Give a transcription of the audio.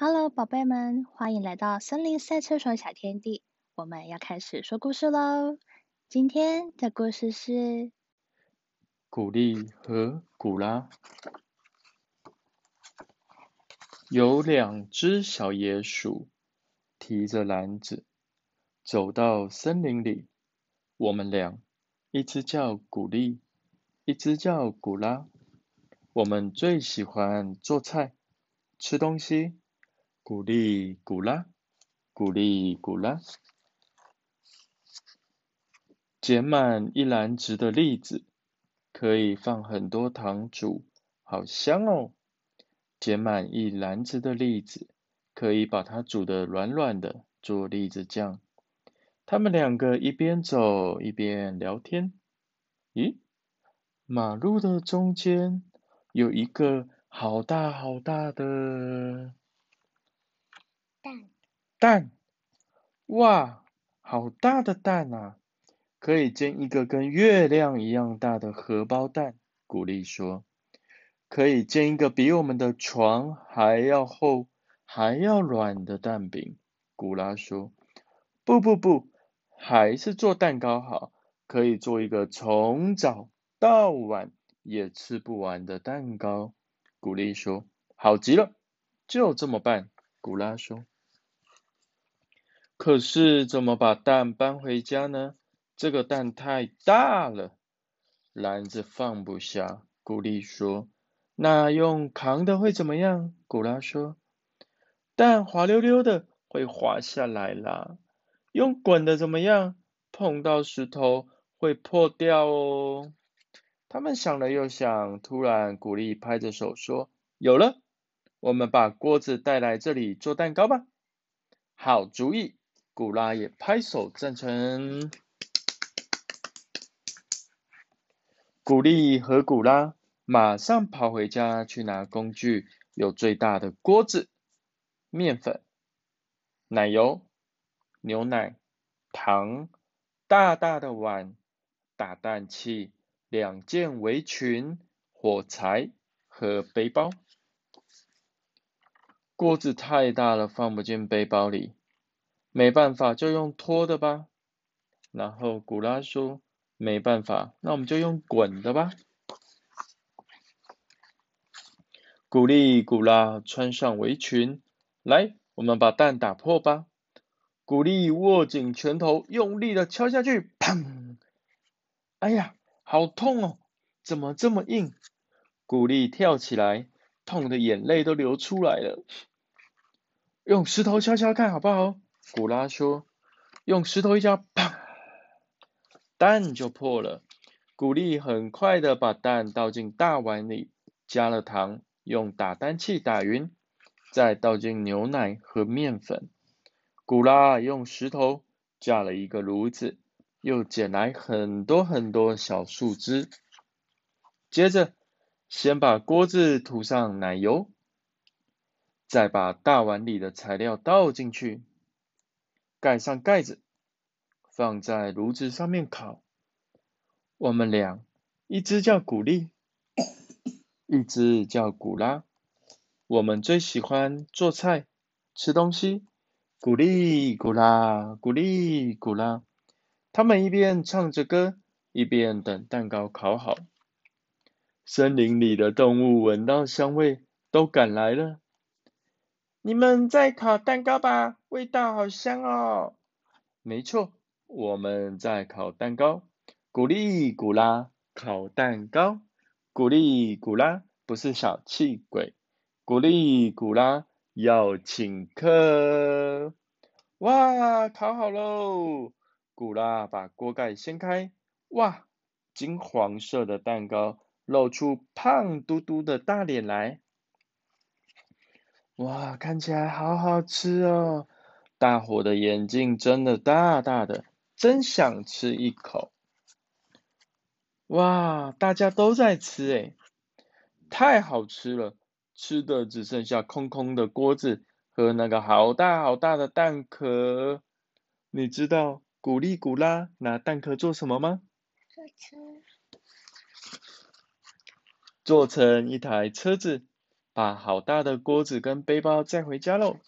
Hello，宝贝们，欢迎来到森林赛车手小天地。我们要开始说故事喽。今天的故事是古丽和古拉。有两只小野鼠提着篮子走到森林里。我们俩，一只叫古丽，一只叫古拉。我们最喜欢做菜、吃东西。古丽古拉，古丽古拉，捡满一篮子的栗子，可以放很多糖煮，好香哦！捡满一篮子的栗子，可以把它煮得软软的，做栗子酱。他们两个一边走一边聊天。咦，马路的中间有一个好大好大的。蛋，蛋，哇，好大的蛋啊！可以煎一个跟月亮一样大的荷包蛋。古丽说：“可以煎一个比我们的床还要厚、还要软的蛋饼。”古拉说：“不不不，还是做蛋糕好，可以做一个从早到晚也吃不完的蛋糕。”古丽说：“好极了，就这么办。”古拉说：“可是怎么把蛋搬回家呢？这个蛋太大了，篮子放不下。”古丽说：“那用扛的会怎么样？”古拉说：“蛋滑溜溜的，会滑下来啦。用滚的怎么样？碰到石头会破掉哦。”他们想了又想，突然古丽拍着手说：“有了！”我们把锅子带来这里做蛋糕吧。好主意，古拉也拍手赞成。古丽和古拉马上跑回家去拿工具，有最大的锅子、面粉、奶油、牛奶、糖、大大的碗、打蛋器、两件围裙、火柴和背包。锅子太大了，放不进背包里，没办法，就用拖的吧。然后古拉说：“没办法，那我们就用滚的吧。”古丽古拉穿上围裙，来，我们把蛋打破吧。古丽握紧拳头，用力的敲下去，砰！哎呀，好痛哦，怎么这么硬？古丽跳起来。痛的眼泪都流出来了，用石头敲敲看好不好？古拉说。用石头一敲，砰，蛋就破了。古丽很快的把蛋倒进大碗里，加了糖，用打蛋器打匀，再倒进牛奶和面粉。古拉用石头架了一个炉子，又捡来很多很多小树枝，接着。先把锅子涂上奶油，再把大碗里的材料倒进去，盖上盖子，放在炉子上面烤。我们俩，一只叫古丽，一只叫古拉。我们最喜欢做菜、吃东西。古丽古拉，古丽古拉。他们一边唱着歌，一边等蛋糕烤好。森林里的动物闻到香味，都赶来了。你们在烤蛋糕吧？味道好香哦！没错，我们在烤蛋糕。古丽古拉烤蛋糕，古丽古拉不是小气鬼。古丽古拉要请客。哇，烤好喽！古拉把锅盖掀开，哇，金黄色的蛋糕。露出胖嘟嘟的大脸来，哇，看起来好好吃哦！大伙的眼睛睁得大大的，真想吃一口。哇，大家都在吃诶，太好吃了，吃的只剩下空空的锅子和那个好大好大的蛋壳。你知道古力古拉拿蛋壳做什么吗？做车。做成一台车子，把好大的锅子跟背包带回家喽。